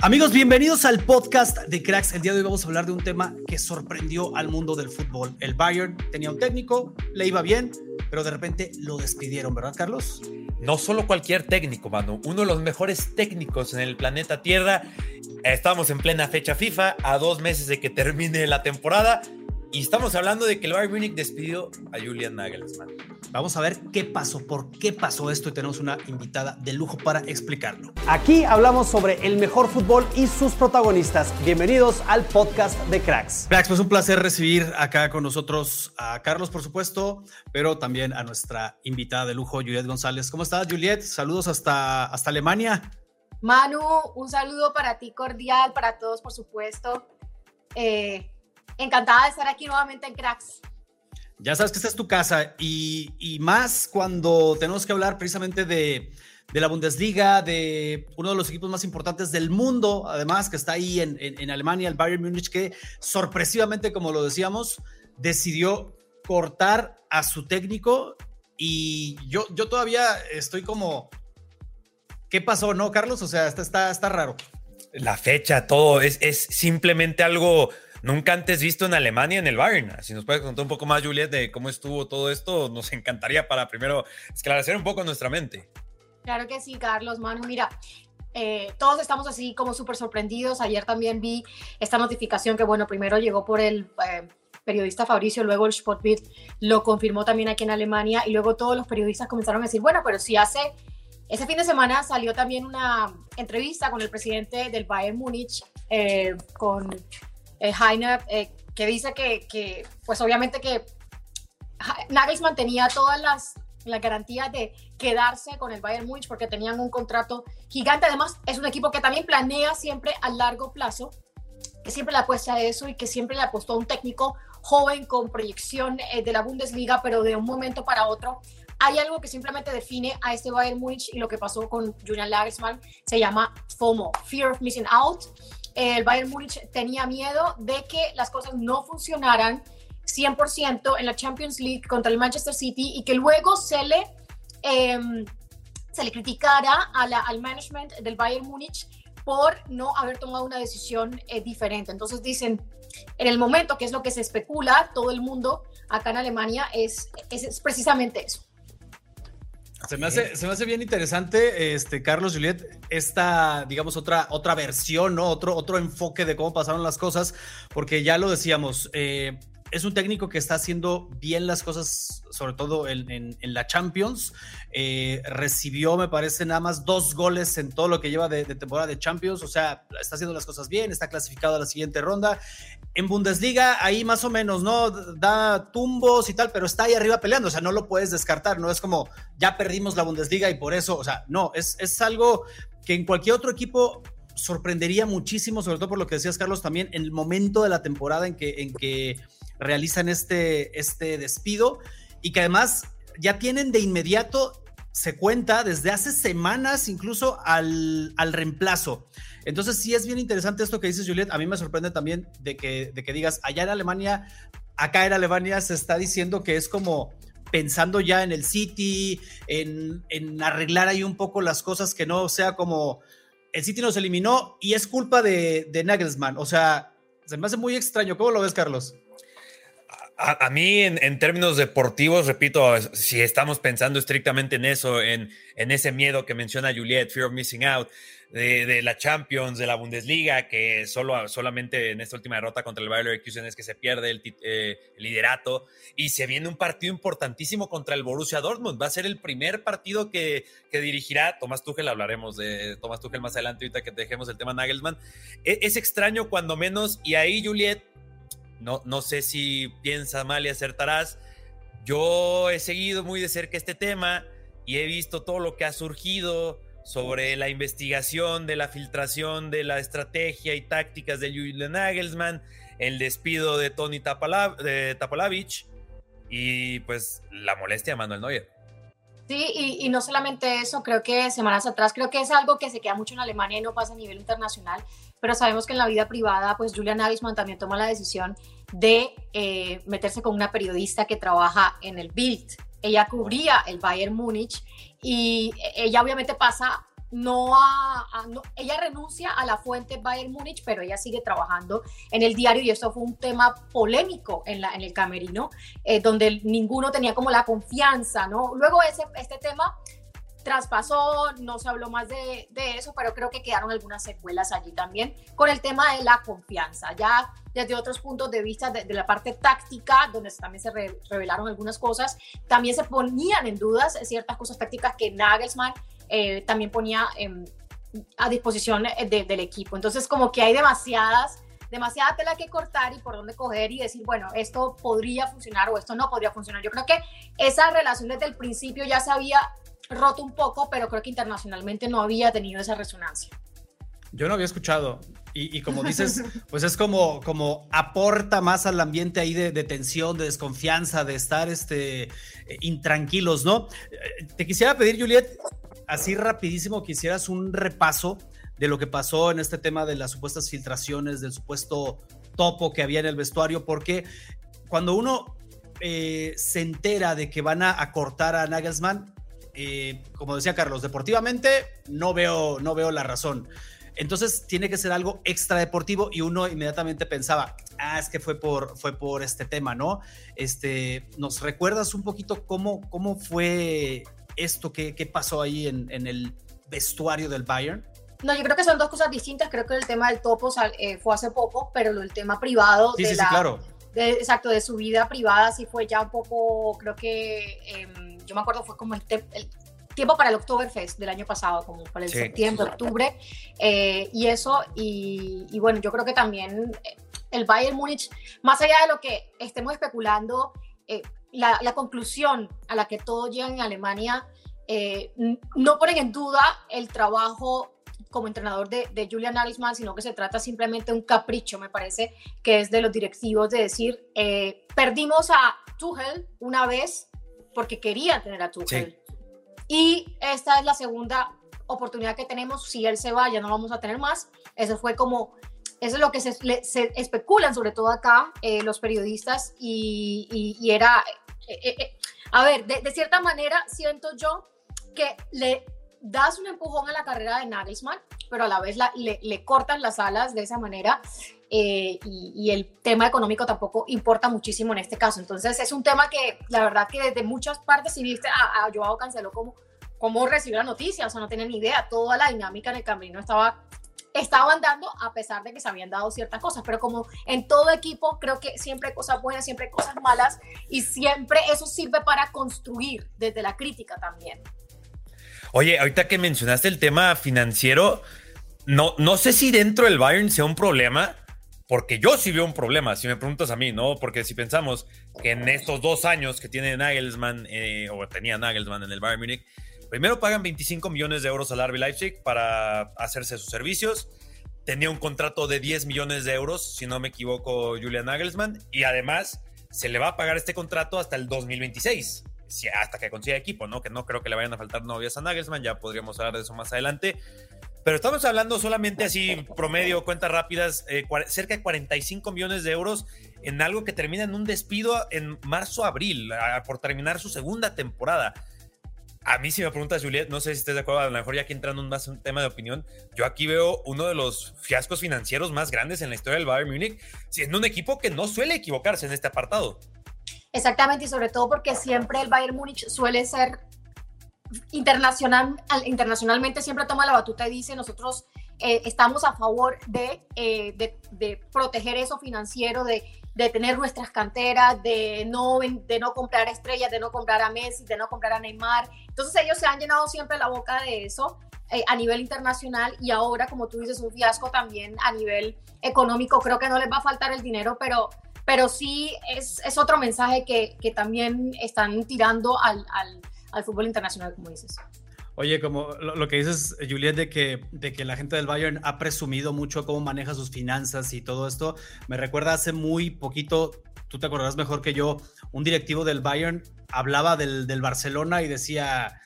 Amigos, bienvenidos al podcast de Cracks. El día de hoy vamos a hablar de un tema que sorprendió al mundo del fútbol. El Bayern tenía un técnico, le iba bien, pero de repente lo despidieron, ¿verdad, Carlos? No solo cualquier técnico, mano, uno de los mejores técnicos en el planeta Tierra. Estamos en plena fecha FIFA, a dos meses de que termine la temporada, y estamos hablando de que el Bayern Munich despidió a Julian Nagelsmann. Vamos a ver qué pasó, por qué pasó esto y tenemos una invitada de lujo para explicarlo. Aquí hablamos sobre el mejor fútbol y sus protagonistas. Bienvenidos al podcast de Cracks. Cracks, pues un placer recibir acá con nosotros a Carlos, por supuesto, pero también a nuestra invitada de lujo, Juliet González. ¿Cómo estás, Juliet? Saludos hasta, hasta Alemania. Manu, un saludo para ti cordial, para todos, por supuesto. Eh, encantada de estar aquí nuevamente en Cracks. Ya sabes que esta es tu casa y, y más cuando tenemos que hablar precisamente de, de, la Bundesliga, de uno de los equipos más importantes del mundo, además que está ahí en, en, en Alemania, el Bayern Múnich, que sorpresivamente, como lo decíamos, decidió cortar a su técnico y yo, yo todavía estoy como, ¿qué pasó, no, Carlos? O sea, está, está, está raro. La fecha, todo, es, es simplemente algo nunca antes visto en Alemania en el Bayern. Si nos puede contar un poco más, Juliet, de cómo estuvo todo esto, nos encantaría para primero esclarecer un poco nuestra mente. Claro que sí, Carlos, Manu. Mira, eh, todos estamos así como súper sorprendidos. Ayer también vi esta notificación que, bueno, primero llegó por el eh, periodista Fabricio, luego el Sportbild lo confirmó también aquí en Alemania y luego todos los periodistas comenzaron a decir, bueno, pero si hace... Ese fin de semana salió también una entrevista con el presidente del Bayern Múnich, eh, con eh, Heiner, eh, que dice que, que, pues obviamente que Nagelsmann tenía todas las, las garantías de quedarse con el Bayern Múnich porque tenían un contrato gigante. Además, es un equipo que también planea siempre a largo plazo, que siempre le apuesta a eso y que siempre le apostó a un técnico joven con proyección eh, de la Bundesliga, pero de un momento para otro. Hay algo que simplemente define a este Bayern Múnich y lo que pasó con Julian Nagelsmann se llama FOMO, Fear of Missing Out el Bayern Múnich tenía miedo de que las cosas no funcionaran 100% en la Champions League contra el Manchester City y que luego se le, eh, se le criticara a al management del Bayern Múnich por no haber tomado una decisión eh, diferente. Entonces dicen, en el momento, que es lo que se especula, todo el mundo acá en Alemania, es, es, es precisamente eso. Se me, hace, se me hace bien interesante, este, Carlos Juliet, esta, digamos, otra, otra versión, ¿no? Otro, otro enfoque de cómo pasaron las cosas, porque ya lo decíamos, eh, es un técnico que está haciendo bien las cosas, sobre todo en, en, la Champions. Eh, recibió, me parece, nada más dos goles en todo lo que lleva de, temporada de Champions. O sea, está haciendo las cosas bien, está clasificado a la siguiente ronda. En Bundesliga, ahí más o menos, ¿no? Da tumbos y tal, pero está ahí arriba peleando. O sea, no lo puedes descartar. No es como ya perdimos la Bundesliga y por eso, o sea, no, es, es algo que en cualquier otro equipo sorprendería muchísimo, sobre todo por lo que decías, Carlos, también en el momento de la temporada en que, en que realizan este, este despido y que además ya tienen de inmediato, se cuenta desde hace semanas incluso al, al reemplazo. Entonces sí es bien interesante esto que dices, Juliet. A mí me sorprende también de que, de que digas, allá en Alemania, acá en Alemania se está diciendo que es como pensando ya en el City, en, en arreglar ahí un poco las cosas, que no sea como el City nos eliminó y es culpa de, de Nagelsmann. O sea, se me hace muy extraño. ¿Cómo lo ves, Carlos? A, mí, en, términos deportivos, repito, si estamos pensando estrictamente en eso, en, ese miedo que menciona Juliet, Fear of Missing Out, de, la Champions, de la Bundesliga, que solo, solamente en esta última derrota contra el Bayer Leverkusen es que se pierde el, eh, liderato y se viene un partido importantísimo contra el Borussia Dortmund. Va a ser el primer partido que, que dirigirá Tomás Tuchel, hablaremos de Tomás Tuchel más adelante ahorita que dejemos el tema Nagelsmann. Es, es extraño cuando menos y ahí Juliet, no, no sé si piensa mal y acertarás. Yo he seguido muy de cerca este tema y he visto todo lo que ha surgido sobre la investigación de la filtración de la estrategia y tácticas de Julian Nagelsmann, el despido de Tony Tapalavich y pues la molestia de Manuel Neuer. Sí, y, y, no solamente eso, creo que semanas atrás, creo que es algo que se queda mucho en Alemania y no pasa a nivel internacional, pero sabemos que en la vida privada, pues Julian Nagelsmann también toma la decisión de eh, meterse con una periodista que trabaja en el Bild. Ella cubría el Bayern Múnich y ella obviamente pasa no a, ella renuncia a la fuente Bayern Múnich, pero ella sigue trabajando en el diario y esto fue un tema polémico en, la, en el camerino, eh, donde ninguno tenía como la confianza, ¿no? Luego ese, este tema traspasó, no se habló más de, de, eso, pero creo que quedaron algunas secuelas allí también con el tema de la confianza. Ya desde otros puntos de vista de, la parte táctica, donde también se revelaron algunas cosas, también se ponían en dudas ciertas cosas tácticas que Nagelsmann eh, también ponía a disposición del equipo. Entonces, como que hay demasiadas demasiada tela que cortar y por dónde coger y decir, bueno, esto podría funcionar o esto no podría funcionar. Yo creo que esa relación desde el principio ya se había roto un poco, pero creo que internacionalmente no había tenido esa resonancia. Yo no había escuchado. Y, como dices, pues es como, como aporta más al ambiente ahí de, tensión, de desconfianza, de estar este, eh, intranquilos, ¿no? Eh, te quisiera pedir, Juliet, así rapidísimo que hicieras un repaso de lo que pasó en este tema de las supuestas filtraciones, del supuesto topo que había en el vestuario, porque cuando uno eh, se entera de que van a, cortar a Nagelsmann, como decía Carlos, deportivamente no veo, no veo la razón. Entonces tiene que ser algo extra deportivo y uno inmediatamente pensaba, ah, es que fue por, fue por este tema, ¿no? Este, ¿Nos recuerdas un poquito cómo, cómo fue esto, qué, qué pasó ahí en, en, el vestuario del Bayern? No, yo creo que son dos cosas distintas. Creo que el tema del topo eh, fue hace poco, pero el tema privado sí, de sí, claro. exacto, de su vida privada sí fue ya un poco, creo que, em, yo me acuerdo, fue como el, el tiempo para el Oktoberfest del año pasado, como para el septiembre, octubre, eh, y eso, y, bueno, yo creo que también eh, el Bayern Múnich, más allá de lo que estemos especulando, eh, la, conclusión a la que todos llegan en Alemania no ponen en duda el trabajo como entrenador de, de, Julian Nagelsmann, sino que se trata simplemente de un capricho, me parece, que es de los directivos de decir, perdimos a Tuchel una vez porque querían tener a Tuchel. Y esta es la segunda oportunidad que tenemos. Si él se va, ya no vamos a tener más. Eso fue como, eso es lo que se, especulan, sobre todo acá, eh, los periodistas. Y, y, era, eh, eh, a ver, de, cierta manera siento yo que le das un empujón a la carrera de Nagelsmann, pero a la vez le, le, cortan las alas de esa manera. y, y, el tema económico tampoco importa muchísimo en este caso. Entonces es un tema que la verdad que desde muchas partes, si viste a, a Joao Cancelo como cómo recibió la noticia, o sea, no tenía ni idea, toda la dinámica en el camino estaba estaban dando a pesar de que se habían dado ciertas cosas, pero como en todo equipo creo que siempre hay cosas buenas, siempre hay cosas malas y siempre eso sirve para construir desde la crítica también. Oye, ahorita que mencionaste el tema financiero, no, no sé si dentro del Bayern sea un problema, porque yo sí veo un problema, si me preguntas a mí, ¿no? Porque si pensamos que en estos dos años que tiene Nagelsmann, eh, o tenía Nagelsmann en el Bayern Múnich, Primero pagan 25 millones de euros al RB Leipzig para hacerse sus servicios. Tenía un contrato de 10 millones de euros, si no me equivoco, Julian Nagelsmann. Y además se le va a pagar este contrato hasta el 2026, hasta que consiga equipo, ¿no? Que no creo que le vayan a faltar novias a Nagelsmann, ya podríamos hablar de eso más adelante. Pero estamos hablando solamente así, promedio, cuentas rápidas, eh, cerca de 45 millones de euros en algo que termina en un despido en marzo-abril, por terminar su segunda temporada. A mí, si me preguntas, Juliet, no sé si estés de acuerdo, a lo mejor ya que entrando en más un tema de opinión, yo aquí veo uno de los fiascos financieros más grandes en la historia del Bayern Múnich, siendo un equipo que no suele equivocarse en este apartado. Exactamente, y sobre todo porque siempre el Bayern Múnich suele ser internacional, internacionalmente siempre toma la batuta y dice nosotros eh, estamos a favor de, eh, de, de, proteger eso financiero, de, de, tener nuestras canteras, de no, de no comprar estrellas, de no comprar a Messi, de no comprar a Neymar. Entonces ellos se han llenado siempre la boca de eso eh, a nivel internacional y ahora, como tú dices, un fiasco también a nivel económico. Creo que no les va a faltar el dinero, pero, pero sí es, es otro mensaje que, que, también están tirando al, al, al fútbol internacional, como dices. Oye, como lo, que dices, Juliet, de que, de que la gente del Bayern ha presumido mucho cómo maneja sus finanzas y todo esto, me recuerda hace muy poquito, tú te acordarás mejor que yo, un directivo del Bayern hablaba del, del Barcelona y decía,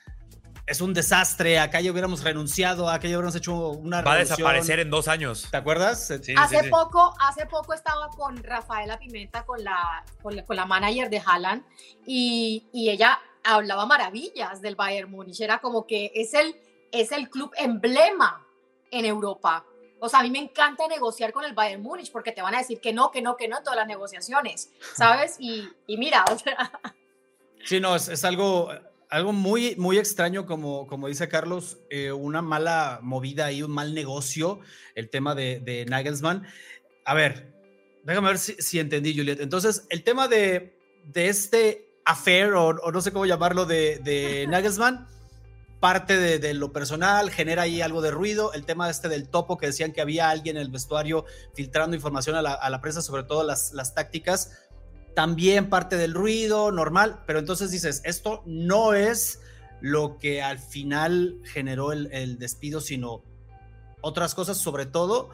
es un desastre, acá ya hubiéramos renunciado, acá ya hubiéramos hecho una Va a desaparecer en dos años. ¿Te acuerdas? Sí, hace, sí, poco, hace poco estaba con Rafaela Pimenta, con la, con la, con la manager de Haaland, y, y ella hablaba maravillas del Bayern Múnich, era como que es el, es el club emblema en Europa. O sea, a mí me encanta negociar con el Bayern Múnich porque te van a decir que no, que no, que no en todas las negociaciones, ¿sabes? Y, y mira, o sea... Sí, no, es, es, algo, algo muy, muy extraño, como, como dice Carlos, eh, una mala movida y un mal negocio, el tema de, de Nagelsmann. A ver, déjame ver si, si entendí, Juliet. Entonces, el tema de, de este affair o, o, no sé cómo llamarlo de, de Nagelsmann, parte de, de, lo personal, genera ahí algo de ruido. El tema este del topo, que decían que había alguien en el vestuario filtrando información a la, a la prensa, sobre todo las, las tácticas, también parte del ruido, normal, pero entonces dices, esto no es lo que al final generó el, el despido, sino otras cosas, sobre todo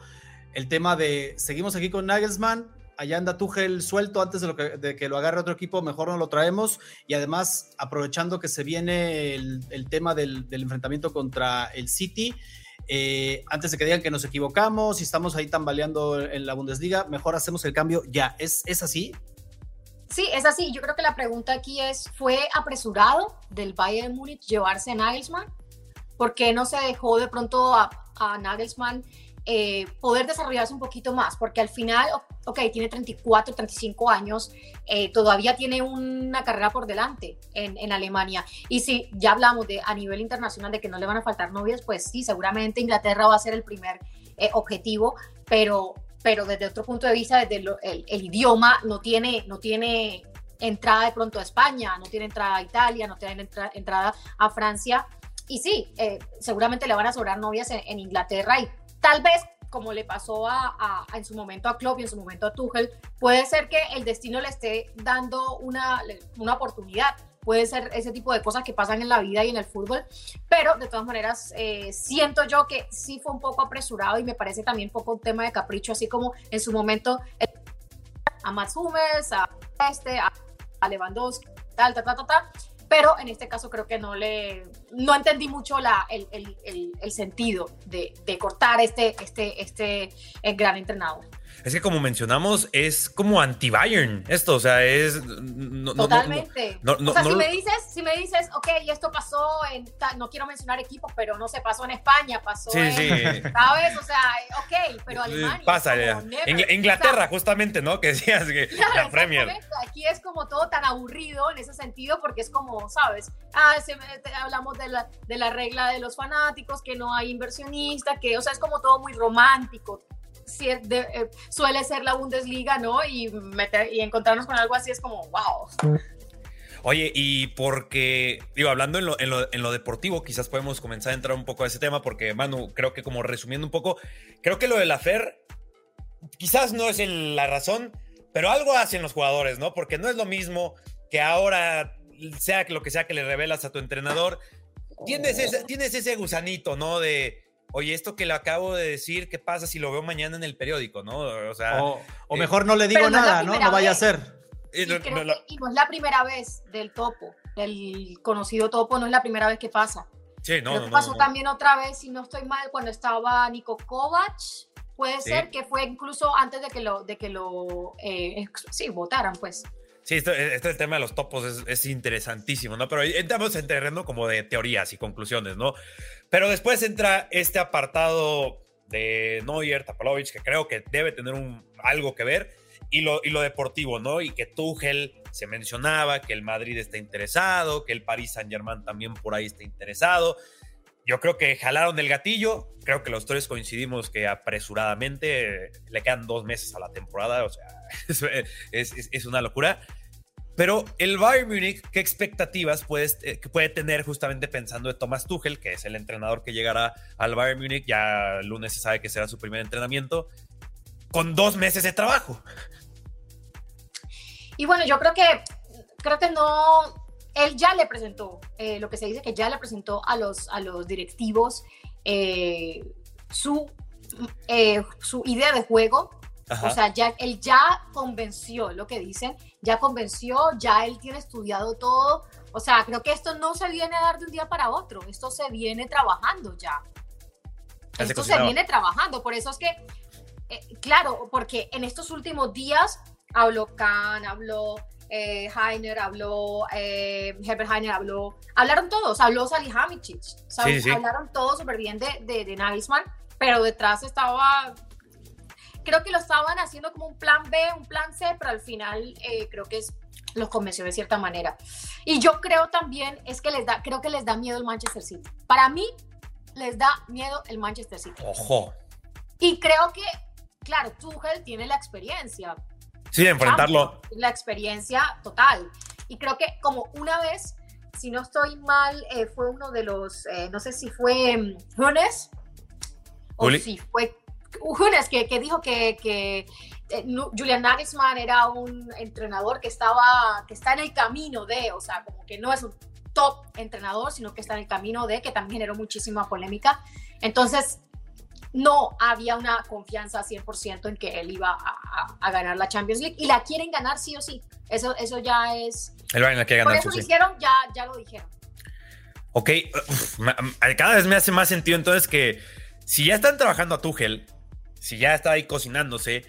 el tema de, seguimos aquí con Nagelsmann, allá anda Tuchel suelto antes de, lo que, de, que, lo agarre otro equipo, mejor no lo traemos. Y además, aprovechando que se viene el, el tema del, del, enfrentamiento contra el City, eh, antes de que digan que nos equivocamos y estamos ahí tambaleando en la Bundesliga, mejor hacemos el cambio ya. ¿Es, es así? Sí, es así. Yo creo que la pregunta aquí es, ¿fue apresurado del Bayern Múnich llevarse a Nagelsmann? ¿Por qué no se dejó de pronto a, a Nagelsmann eh, poder desarrollarse un poquito más, porque al final, ok, tiene 34, 35 años, eh, todavía tiene una carrera por delante en, en, Alemania. Y si ya hablamos de a nivel internacional de que no le van a faltar novias, pues sí, seguramente Inglaterra va a ser el primer eh, objetivo, pero, pero desde otro punto de vista, desde lo, el, el, idioma, no tiene, no tiene entrada de pronto a España, no tiene entrada a Italia, no tiene entra, entrada a Francia. Y sí, eh, seguramente le van a sobrar novias en, en Inglaterra y tal vez como le pasó a, a, a, en su momento a Klopp y en su momento a Tuchel, puede ser que el destino le esté dando una, una oportunidad. Puede ser ese tipo de cosas que pasan en la vida y en el fútbol, pero de todas maneras eh, siento yo que sí fue un poco apresurado y me parece también un poco un tema de capricho, así como en su momento a Mats Hummels, a este, a, a Lewandowski, tal, tal, tal, tal, tal pero en este caso creo que no le no entendí mucho la, el, el, el, el sentido de, de, cortar este, este, este gran entrenador. Es que como mencionamos, es como anti-Bayern esto, o sea, es... No, Totalmente. No, no, o sea, si, me dices, si me dices, ok, esto pasó en, no quiero mencionar equipos, pero no sé, pasó en España, pasó sí, en, sí. ¿sabes? O sea, ok, pero Alemania... Pasa, ya. En, Inglaterra, o sea, justamente, ¿no? Que decías que claro, la Premier. Aquí es como todo tan aburrido en ese sentido, porque es como, ¿sabes? Ah, se, hablamos de la, de la regla de los fanáticos, que no hay inversionista, que, o sea, es como todo muy romántico, de, eh, suele ser la Bundesliga, ¿no? Y, meter, y encontrarnos con algo así es como, wow. Oye, y porque, digo, hablando en lo, en, lo, en lo, deportivo, quizás podemos comenzar a entrar un poco a ese tema, porque, Manu, creo que como resumiendo un poco, creo que lo de la FER quizás no es la razón, pero algo hacen los jugadores, ¿no? Porque no es lo mismo que ahora, sea lo que sea que le revelas a tu entrenador, tienes ese, tienes ese gusanito, ¿no? De oye, esto que le acabo de decir, ¿qué pasa si lo veo mañana en el periódico, no? O sea, o, o eh, mejor no le digo nada, ¿no? No vaya vez. a ser. Y, no, no, no, y, no, es la primera vez del topo, del conocido topo, no es la primera vez que pasa. Sí, no. Creo que pasó también otra vez, si no estoy mal, cuando estaba Nico Kovac. Puede sí. ser que fue incluso antes de que lo, de que lo eh, sí, votaran, pues. Sí, esto, este tema de los topos es, es, interesantísimo, ¿no? Pero entramos en terreno como de teorías y conclusiones, ¿no? Pero después entra este apartado de Neuer, Tapalovic, que creo que debe tener un, algo que ver. y lo, y lo deportivo, ¿no? Y que Tuchel se mencionaba que el Madrid está interesado, que el Paris Saint Germain también por ahí está interesado. Yo creo que jalaron el gatillo. Creo que los tres coincidimos que apresuradamente le quedan dos meses a la temporada. O sea, es, es una locura. Pero el Bayern Múnich, ¿qué expectativas puede, eh, puede tener justamente pensando de Thomas Tuchel, que es el entrenador que llegará al Bayern Múnich? Ya el lunes se sabe que será su primer entrenamiento, con dos meses de trabajo. Y bueno, yo creo que, creo que no, él ya le presentó, eh, lo que se dice que ya le presentó a los, a los directivos eh, su, su idea de juego. Ajá. O sea, ya, él ya convenció, lo que dicen, ya convenció, ya él tiene estudiado todo. O sea, creo que esto no se viene a dar de un día para otro, esto se viene trabajando ya. Esto se viene trabajando, por eso es que, eh, claro, porque en estos últimos días habló Kahn, habló eh, Heiner, habló eh, Herbert Heiner, habló, hablaron todos, habló Salihamidzic, ¿sabes? Sí, sí, sí. hablaron todos súper bien de, de, de Nagelsmann, pero detrás estaba, creo que lo estaban haciendo como un plan B, un plan C, pero al final eh, creo que es, los convenció de cierta manera. Y yo creo también es que les da, creo que les da miedo el Manchester City. Para mí les da miedo el Manchester City. Ojo. Y creo que, claro, Tuchel tiene la experiencia, Sí, enfrentarlo. La experiencia total. Y creo que como una vez, si no estoy mal, eh, fue uno de los, eh, no sé si fue mm, Hunes, o si fue Hunes que, que dijo que, que eh, Julian Nagelsmann era un entrenador que estaba, que está en el camino de, o sea, como que no es un top entrenador, sino que está en el camino de, que también generó muchísima polémica. Entonces, no había una confianza 100% en que él iba a, a- a ganar la Champions League y la quieren ganar sí o sí. Eso, eso ya es... El Bayern la quiere Por ganar. eso sí, lo sí. dijeron, ya, ya lo dijeron. Ok, uf, cada vez me hace más sentido entonces que si ya están trabajando a Tuchel, si ya está ahí cocinándose,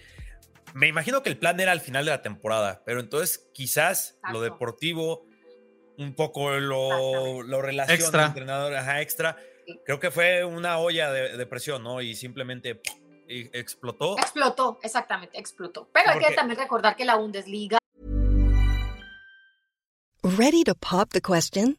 me imagino que el plan era al final de la temporada, pero entonces quizás lo deportivo, un poco lo, lo relaciona Extra. entrenador, ajá, extra. Sí. Creo que fue una olla de, de presión, ¿no? Y simplemente explotó. Explotó, exactamente, explotó. Pero hay que también recordar que la Bundesliga Ready to pop the question?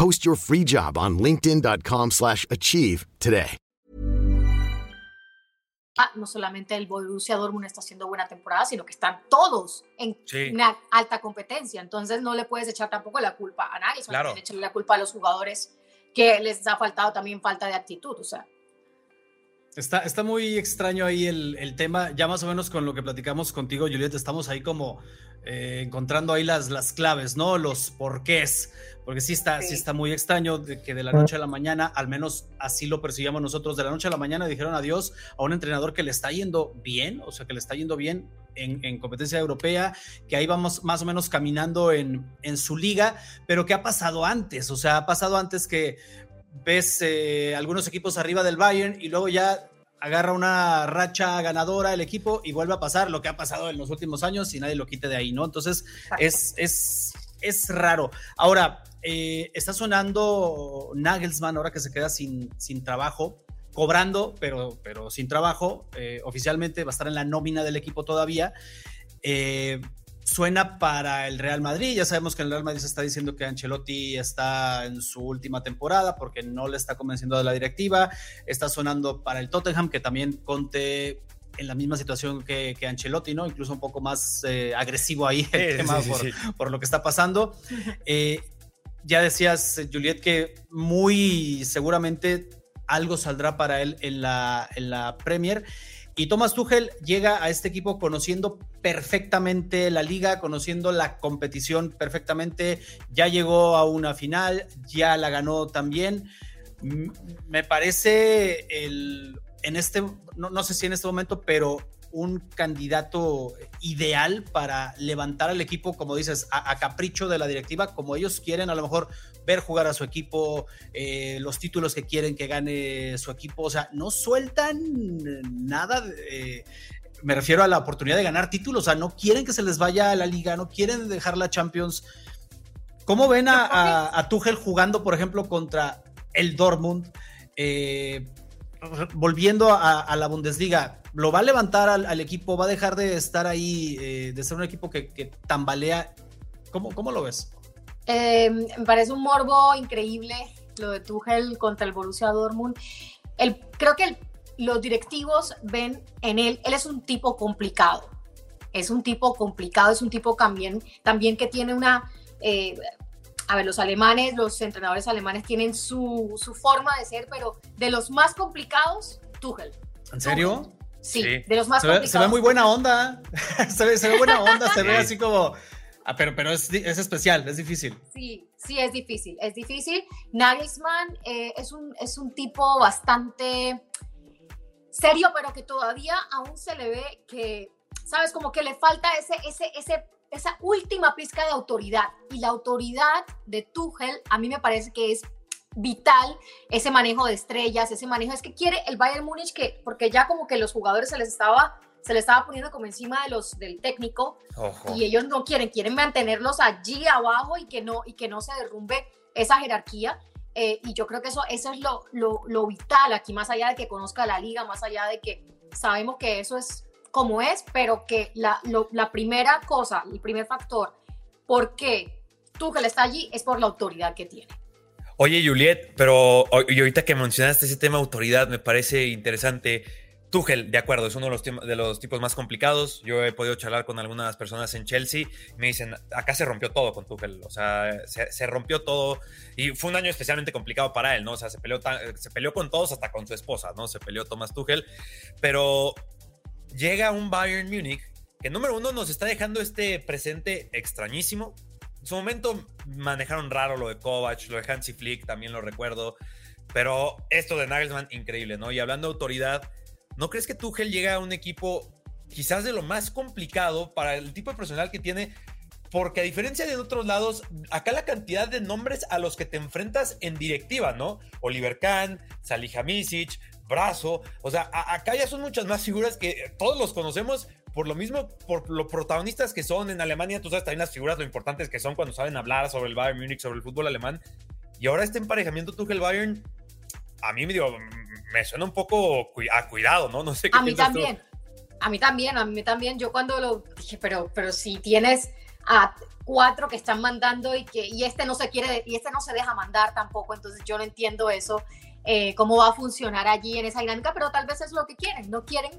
Post your free job on linkedin.com/achieve slash achieve today. no solamente el Borussia Dortmund está haciendo buena temporada, sino que están todos en Sí. una alta competencia. Entonces no le puedes echar tampoco la culpa a nadie, Claro. solamente echarle la culpa a los jugadores que les ha faltado también falta de actitud. O sea, Está, está muy extraño ahí el, el tema. Ya más o menos con lo que platicamos contigo, Juliet, estamos ahí como eh, encontrando ahí las, las claves, ¿no? Los porqués. Porque sí está, sí. Sí. está muy extraño de que de la noche a la mañana, al menos así lo percibíamos nosotros, de la noche a la mañana dijeron adiós a un entrenador que le está yendo bien, o sea, que le está yendo bien en, en competencia europea, que ahí vamos más o menos caminando en, en su liga, pero ¿qué ha pasado antes? O sea, ha pasado antes que ves eh, algunos equipos arriba del Bayern y luego ya agarra una racha ganadora el equipo y vuelve a pasar lo que ha pasado en los últimos años y nadie lo quite de ahí, ¿no? Entonces es, es, es raro. Ahora, eh, está sonando Nagelsmann ahora que se queda sin, sin trabajo, cobrando, pero, pero sin trabajo. eh, oficialmente va a estar en la nómina del equipo todavía. Eh, suena para el Real Madrid. Ya sabemos que el Real Madrid se está diciendo que Ancelotti está en su última temporada porque no le está convenciendo de la directiva. Está sonando para el Tottenham, que también Conte en la misma situación que, que Ancelotti, ¿no? Incluso un poco más eh, agresivo ahí el Sí, tema sí, por, sí. por lo que está pasando. Eh, ya decías, Juliet, que muy seguramente algo saldrá para él en la, en la Premier. Y Thomas Tuchel llega a este equipo conociendo perfectamente la liga, conociendo la competición perfectamente. Ya llegó a una final, ya la ganó también. Me parece el, en este, no, no sé si en este momento, pero un candidato ideal para levantar al equipo, como dices, a, capricho de la directiva, como ellos quieren a lo mejor ver jugar a su equipo, eh, los títulos que quieren que gane su equipo, o sea, no sueltan nada. me refiero a la oportunidad de ganar títulos, o sea, no quieren que se les vaya a la liga, no quieren dejar la Champions. ¿Cómo ven a, a, Tuchel jugando, por ejemplo, contra el Dortmund? Eh, volviendo a, la Bundesliga, ¿lo va a levantar al, equipo? ¿Va a dejar de estar ahí, eh, de ser un equipo que, tambalea? ¿Cómo, ¿Cómo, lo ves? Em, me parece un morbo increíble lo de Tuchel contra el Borussia Dortmund. El, creo que los directivos ven en él, él es un tipo complicado. Es un tipo complicado, es un tipo también, también que tiene una... Eh, a ver, los alemanes, los entrenadores alemanes tienen su, su, forma de ser, pero de los más complicados, Tuchel. ¿En serio? Sí, de los más se complicados. se ve muy buena onda. se, ve, se, ve, buena onda, se ve así como. Ah, pero, pero es, es, especial, es difícil. Sí, sí, es difícil, es difícil. Nagelsmann eh, es, un, es un tipo bastante serio, pero que todavía aún se le ve que, ¿sabes? Como que le falta ese, ese, ese esa última pizca de autoridad. Y la autoridad de Tuchel a mí me parece que es vital ese manejo de estrellas, ese manejo es que quiere el Bayern Múnich que porque ya como que los jugadores se les estaba se les estaba poniendo como encima de los del técnico y ellos no quieren, quieren mantenerlos allí abajo y que no y que no se derrumbe esa jerarquía. Eh, y yo creo que eso, eso es lo, lo, lo vital aquí, más allá de que conozca la liga, más allá de que sabemos que eso es como es, pero que la, la primera cosa, el primer factor, por qué Tuchel está allí es por la autoridad que tiene. Oye, Juliet, pero y ahorita que mencionaste ese tema autoridad, me parece interesante. Tuchel, de acuerdo, es uno de los, tipos más complicados. Yo he podido charlar con algunas personas en Chelsea. me dicen, acá se rompió todo con Tuchel. O sea, se, rompió todo. Y fue un año especialmente complicado para él, ¿no? O sea, se peleó, se peleó con todos, hasta con su esposa, ¿no? Se peleó Thomas Tuchel. Pero llega un Bayern Múnich que número uno nos está dejando este presente extrañísimo. En su momento manejaron raro lo de Kovac, lo de Hansi Flick, también lo recuerdo. Pero esto de Nagelsmann, increíble, ¿no? Y hablando de autoridad, ¿no crees que Tuchel llega a un equipo quizás de lo más complicado para el tipo de personal que tiene? Porque a diferencia de otros lados, acá la cantidad de nombres a los que te enfrentas en directiva, ¿no? Oliver Kahn, Salihamidzic, brazo. O sea, acá ya son muchas más figuras que todos los conocemos por lo mismo, por los protagonistas que son en Alemania. Tú sabes también las figuras, lo importantes que son cuando saben hablar sobre el Bayern Múnich, sobre el fútbol alemán. Y ahora este emparejamiento Tuchel-Bayern, a mí me, digo, me suena un poco a cuidado, ¿no? No sé qué A mí también. A mí también, a mí también. Yo cuando lo dije, pero, pero si tienes a cuatro que están mandando y que y este no se quiere y este no se deja mandar tampoco, entonces yo no entiendo eso. Eh, cómo va a funcionar allí en esa dinámica, pero tal vez es lo que quieren, no quieren,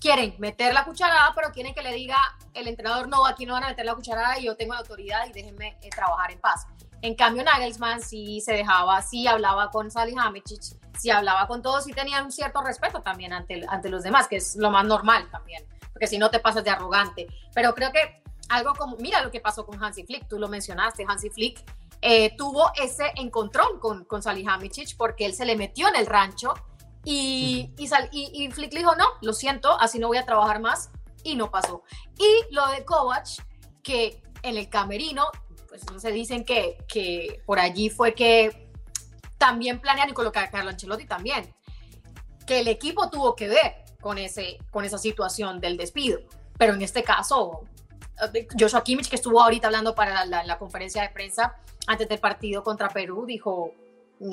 quieren meter la cucharada, pero quieren que le diga el entrenador, no, aquí no van a meter la cucharada y yo tengo la autoridad y déjenme eh, trabajar en paz. En cambio, Nagelsmann sí se dejaba, sí hablaba con Salihamidzic, sí hablaba con todos y tenía un cierto respeto también ante, ante los demás, que es lo más normal también, porque si no te pasas de arrogante. Pero creo que algo como, mira lo que pasó con Hansi Flick, tú lo mencionaste, Hansi Flick eh, tuvo ese encontrón con, con Salihamidzic porque él se le metió en el rancho y, y, Flick le dijo, no, lo siento, así no voy a trabajar más y no pasó. Y lo de Kovac, que en el camerino, pues no se dicen que, que por allí fue que también planean y colocar a Carlo Ancelotti también, que el equipo tuvo que ver con, ese, con esa situación del despido. Pero en este caso, Joshua Kimmich, que estuvo ahorita hablando para la conferencia de prensa, antes del partido contra Perú dijo,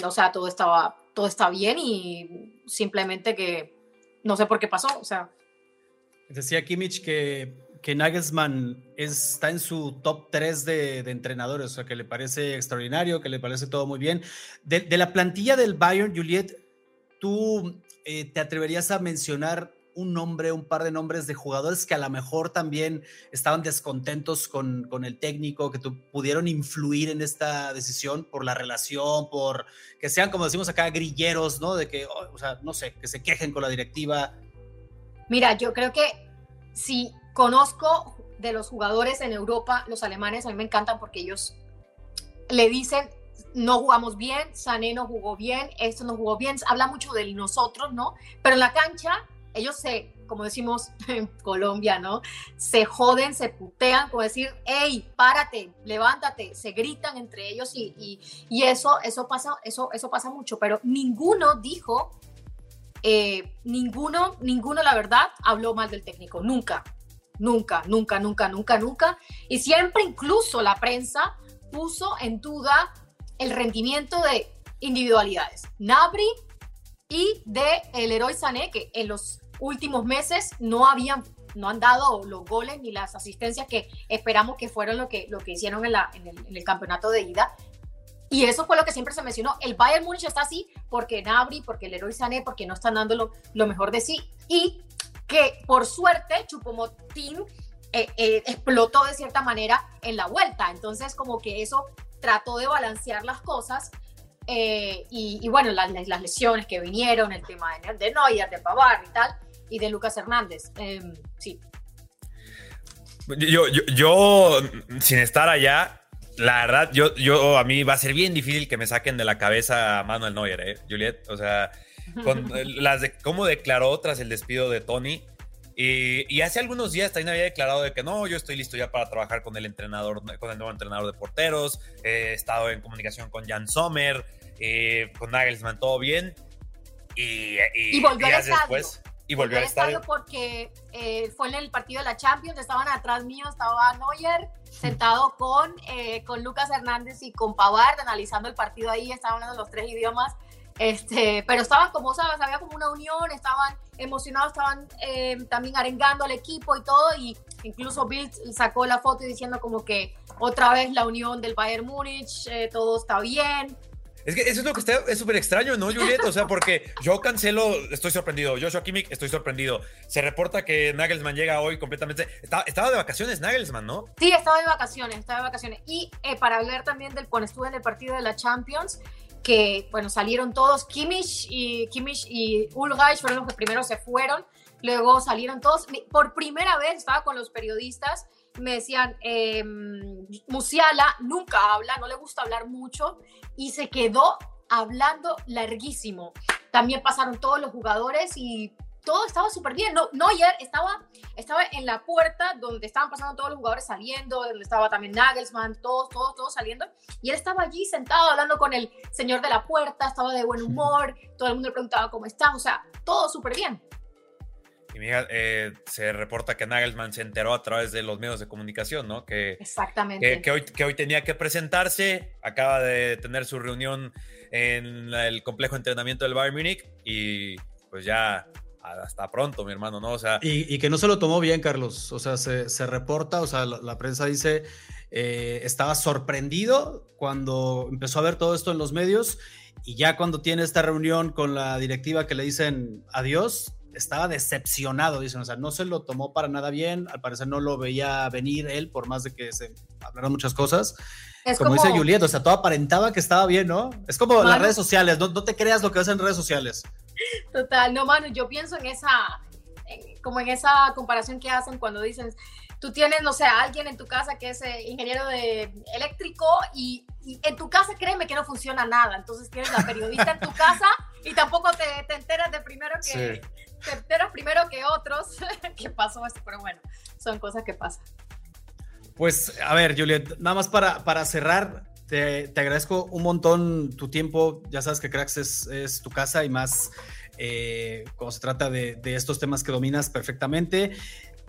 o sea, todo estaba, todo está bien y simplemente que no sé por qué pasó, o sea. Decía Kimmich que, que Nagelsmann está en su top 3 de, entrenadores, o sea, que le parece extraordinario, que le parece todo muy bien. De, la plantilla del Bayern, Juliet, ¿tú eh, te atreverías a mencionar un nombre, un par de nombres de jugadores que a lo mejor también estaban descontentos con, con el técnico, que pudieron influir en esta decisión por la relación, por que sean, como decimos acá, grilleros, ¿no? De que, o sea, no sé, que se quejen con la directiva. Mira, yo creo que si conozco de los jugadores en Europa, los alemanes, a mí me encantan porque ellos le dicen no jugamos bien, Sané no jugó bien, esto no jugó bien, habla mucho de nosotros, ¿no? Pero en la cancha ellos se, como decimos en Colombia, ¿no? Se joden, se putean, como decir, hey, párate, levántate, se gritan entre ellos y, y, eso, eso, pasa, eso, eso pasa mucho, pero ninguno dijo, eh, ninguno, ninguno, la verdad, habló mal del técnico, nunca, nunca, nunca, nunca, nunca, nunca. Y siempre incluso la prensa puso en duda el rendimiento de individualidades. Nabri y de el héroe Sané, que en los últimos meses no habían no han dado los goles ni las asistencias que esperamos que fueron lo que, lo que hicieron en, la, en, el, campeonato de ida. Y eso fue lo que siempre se mencionó. El Bayern Múnich está así porque Nabri, porque el héroe Sané, porque no están dando lo, mejor de sí. Y que por suerte Chupomotín eh, eh, explotó de cierta manera en la vuelta. Entonces como que eso trató de balancear las cosas eh, y, bueno, las, lesiones que vinieron, el tema de, de Neuer, de Pavar y tal, y de Lucas Hernández. Em, sí. Yo, yo, sin estar allá, la verdad, yo, yo, a mí va a ser bien difícil que me saquen de la cabeza a Manuel Neuer, ¿eh, Juliet? O sea, con las de cómo declaró tras el despido de Tony, y, hace algunos días también había declarado de que no, yo estoy listo ya para trabajar con el entrenador, con el nuevo entrenador de porteros. he estado en comunicación con Jan Sommer, eh, con Nagelsmann, todo bien. Y, y, volvió al después, y volvió, al estadio. porque eh, fue en el partido de la Champions, estaban atrás mío, estaba Neuer sentado con, eh, con Lucas Hernández y con Pavard analizando el partido ahí, estaban hablando los tres idiomas. Este, pero estaban como, ¿sabes? Había como una unión, estaban emocionados, estaban eh, también arengando al equipo y todo, y incluso Bill sacó la foto diciendo como que otra vez la unión del Bayern Múnich, eh, todo está bien. Es que eso es lo que está, es súper extraño, ¿no, Juliet? O sea, porque yo cancelo, estoy sorprendido. Joshua Kimmich, estoy sorprendido. Se reporta que Nagelsmann llega hoy completamente. Estaba, de vacaciones Nagelsmann, ¿no? Sí, estaba de vacaciones, estaba de vacaciones. Y eh, para hablar también del, cuando estuve en el partido de la Champions, que, bueno, salieron todos, Kimmich y, Kimmich y Ulreich fueron los que primero se fueron, luego salieron todos, por primera vez estaba con los periodistas, me decían, eh, Musiala nunca habla, no le gusta hablar mucho, y se quedó hablando larguísimo. También pasaron todos los jugadores y todo estaba súper bien. No, Neuer estaba, estaba en la puerta donde estaban pasando todos los jugadores saliendo, donde estaba también Nagelsmann, todos, todos, todos saliendo. Y él estaba allí sentado hablando con el señor de la puerta, estaba de buen humor, todo el mundo le preguntaba cómo está, o sea, todo súper bien. Y mira, eh, se reporta que Nagelsmann se enteró a través de los medios de comunicación, ¿no? Que, Exactamente. Que, hoy, que hoy tenía que presentarse, acaba de tener su reunión en el complejo de entrenamiento del Bayern Múnich y pues ya hasta pronto, mi hermano, ¿no? O sea. Y, que no se lo tomó bien, Carlos. O sea, se, reporta, o sea, la, prensa dice, eh, estaba sorprendido cuando empezó a ver todo esto en los medios y ya cuando tiene esta reunión con la directiva que le dicen adiós, estaba decepcionado, dicen, o sea, no se lo tomó para nada bien, al parecer no lo veía venir él, por más de que se hablaron muchas cosas. como, dice Juliet, o sea, todo aparentaba que estaba bien, ¿no? Es como las redes sociales, no, no te creas lo que ves en redes sociales. Total, no, mano, yo pienso en esa, como en esa comparación que hacen cuando dicen, tú tienes, no sé, alguien en tu casa que es eh, ingeniero de eléctrico y, en tu casa créeme que no funciona nada, entonces tienes la periodista en tu casa y tampoco te, te enteras de primero que, te enteras primero que otros que pasó esto, pero bueno, son cosas que pasan. Pues a ver, Juliet, nada más para, para cerrar, te, agradezco un montón tu tiempo. Ya sabes que Cracks es, tu casa y más eh, cuando se trata de, estos temas que dominas perfectamente.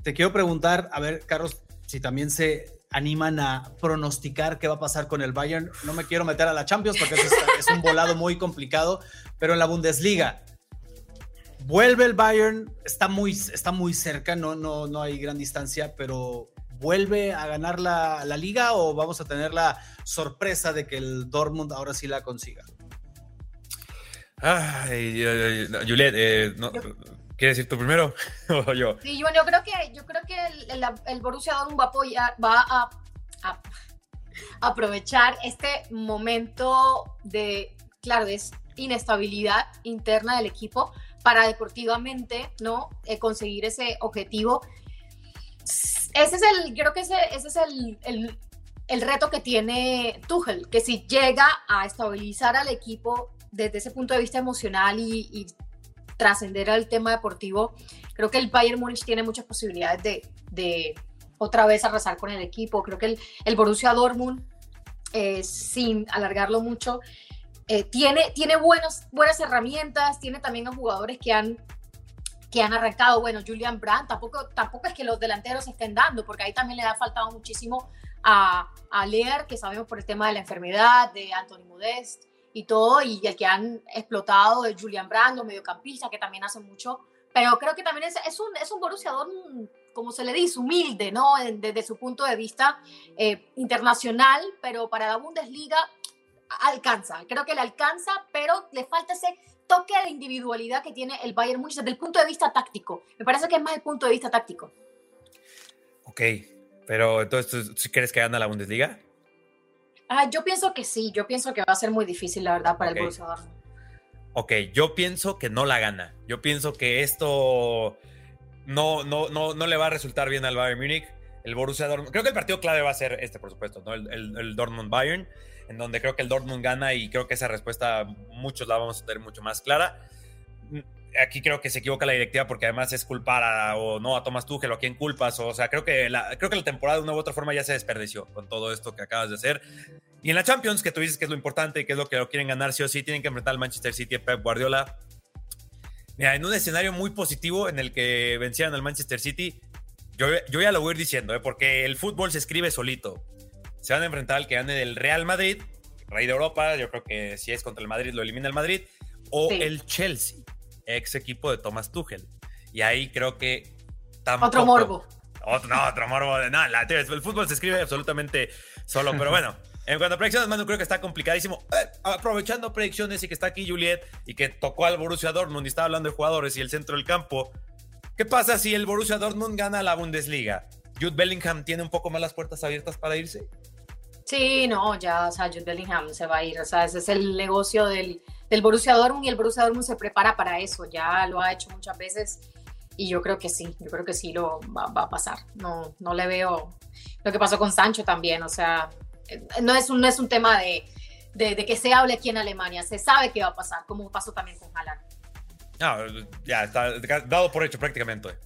Te quiero preguntar, a ver, Carlos, si también se animan a pronosticar qué va a pasar con el Bayern. No me quiero meter a la Champions porque es, es un volado muy complicado, pero en la Bundesliga. Vuelve el Bayern, está muy, está muy cerca, no, no, no hay gran distancia, pero vuelve a ganar la, liga o vamos a tener la sorpresa de que el Dortmund ahora sí la consiga? Ay, Juliet, eh, ¿Quieres decir tú primero o yo? Sí, bueno, yo creo que, yo creo que el, el, Borussia Dortmund va a, apoyar, va a, a, aprovechar este momento de, claro, de inestabilidad interna del equipo para deportivamente, ¿no? Eh, conseguir ese objetivo. Ese es el, creo que ese, ese es el, el, el reto que tiene Tuchel, que si llega a estabilizar al equipo desde ese punto de vista emocional y, y trascender al tema deportivo, creo que el Bayern Múnich tiene muchas posibilidades de, de otra vez arrasar con el equipo. Creo que el, el Borussia Dortmund, eh, sin alargarlo mucho, eh, tiene, tiene buenos, buenas herramientas, tiene también a jugadores que han, que han arrancado. Bueno, Julian Brandt, tampoco, tampoco es que los delanteros estén dando, porque ahí también le ha faltado muchísimo a, a Leer, que sabemos por el tema de la enfermedad, de Anthony Modest y todo, y el que han explotado de Julian Brand, los mediocampistas, que también hacen mucho. Pero creo que también es, es, un, es un Borussia como se le dice, humilde, ¿no? Desde su punto de vista eh, internacional, pero para la Bundesliga alcanza. Creo que le alcanza, pero le falta ese toque de individualidad que tiene el Bayern Múnich desde el punto de vista táctico. Me parece que es más el punto de vista táctico. Ok, pero entonces, ¿tú crees que gana la Bundesliga? Ah, yo pienso que sí, yo pienso que va a ser muy difícil, la verdad, para el Borussia Dortmund. Ok, yo pienso que no la gana. Yo pienso que esto no, no, no, no le va a resultar bien al Bayern Múnich. El Borussia Dortmund, creo que el partido clave va a ser este, por supuesto, ¿no? el, el, Dortmund Bayern, en donde creo que el Dortmund gana y creo que esa respuesta muchos la vamos a tener mucho más clara aquí creo que se equivoca la directiva porque además es culpar a, o no a Thomas Tuchel o a quién culpas. O, sea, creo que, la, creo que la temporada de una u otra forma ya se desperdició con todo esto que acabas de hacer. Y en la Champions, que tú dices que es lo importante y que es lo que lo quieren ganar sí o sí, tienen que enfrentar al Manchester City, Pep Guardiola. Mira, en un escenario muy positivo en el que vencieran al Manchester City, yo, yo ya lo voy a ir diciendo, ¿eh? porque el fútbol se escribe solito. Se van a enfrentar al que gane del Real Madrid, rey de Europa, yo creo que si es contra el Madrid lo elimina el Madrid, o el Chelsea ex equipo de Thomas Tuchel. Y ahí creo que tampoco, Otro morbo. Otro, no, otro morbo. No, la, el fútbol se escribe absolutamente solo, pero bueno. En cuanto a predicciones, Manu, creo que está complicadísimo. Eh, aprovechando predicciones y que está aquí Juliet y que tocó al Borussia Dortmund y estaba hablando de jugadores y el centro del campo. ¿Qué pasa si el Borussia Dortmund gana la Bundesliga? ¿Jude Bellingham tiene un poco más las puertas abiertas para irse? Sí, no, ya, o sea, Jude Bellingham se va a ir. O sea, ese es el negocio del, del Borussia Dortmund y el Borussia Dortmund se prepara para eso, ya lo ha hecho muchas veces y yo creo que sí, yo creo que sí lo va, a pasar. No, no le veo lo que pasó con Sancho también, o sea, no es un, no es un tema de, de, que se hable aquí en Alemania, se sabe que va a pasar, como pasó también con Haaland. No, ya está dado por hecho prácticamente.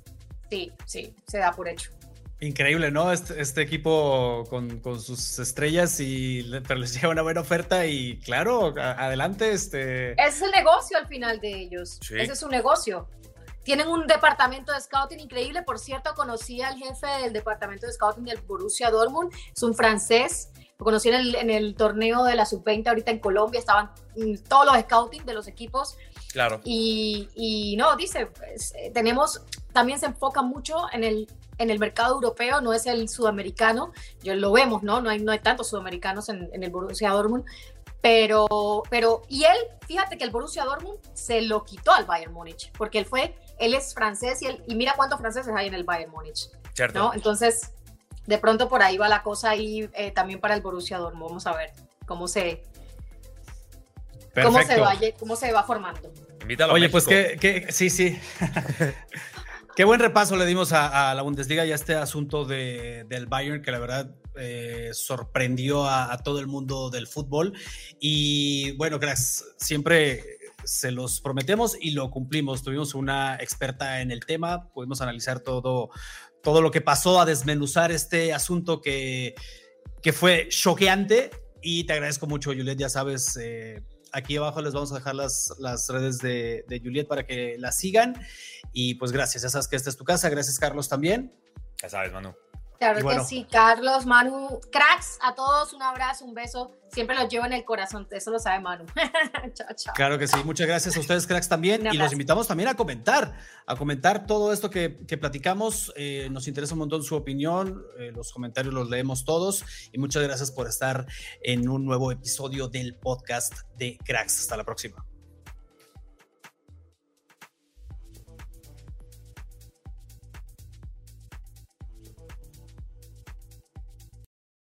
Sí, sí, se da por hecho. Increíble, ¿no? Este, este equipo con, con, sus estrellas y pero les llega una buena oferta y claro, adelante. Este... Ese es el negocio al final de ellos. Ese es su negocio. Tienen un departamento de scouting increíble. Por cierto, conocí al jefe del departamento de scouting del Borussia Dortmund. Es un francés. Lo conocí en el, en el torneo de la sub-20 ahorita en Colombia. Estaban todos los scouting de los equipos. Claro. Y, y no, dice, pues, eh, tenemos, también se enfoca mucho en el en el mercado europeo, no es el sudamericano, yo lo vemos, ¿no? No hay, no hay tantos sudamericanos en, el Borussia Dortmund, pero, pero, y él, fíjate que el Borussia Dortmund se lo quitó al Bayern Múnich, porque él fue, él es francés y, él, y mira cuántos franceses hay en el Bayern Múnich, Cierto. ¿no? Entonces, de pronto por ahí va la cosa y eh, también para el Borussia Dortmund, vamos a ver cómo se... Cómo se, va, cómo se va formando. Oye, pues que, que, sí, sí. Qué buen repaso le dimos a, la Bundesliga y este asunto de, del Bayern, que la verdad eh, sorprendió a, todo el mundo del fútbol. Y bueno, gracias. Siempre se los prometemos y lo cumplimos. Tuvimos una experta en el tema, pudimos analizar todo, todo lo que pasó a desmenuzar este asunto que, que fue choqueante. Y te agradezco mucho, Juliet, ya sabes. Eh, aquí abajo les vamos a dejar las, las redes de, de Juliet para que la sigan. Y pues gracias, ya sabes que esta es tu casa. Gracias, Carlos, también. Ya sabes, Manu. Claro que sí, Carlos, Manu, cracks, a todos un abrazo, un beso. Siempre los llevo en el corazón, eso lo sabe Manu. chao, chao. Claro que sí, muchas gracias a ustedes, cracks, también. Y los invitamos también a comentar, a comentar todo esto que, platicamos. Eh, nos interesa un montón su opinión, eh, los comentarios los leemos todos. Y muchas gracias por estar en un nuevo episodio del podcast de Cracks. Hasta la próxima.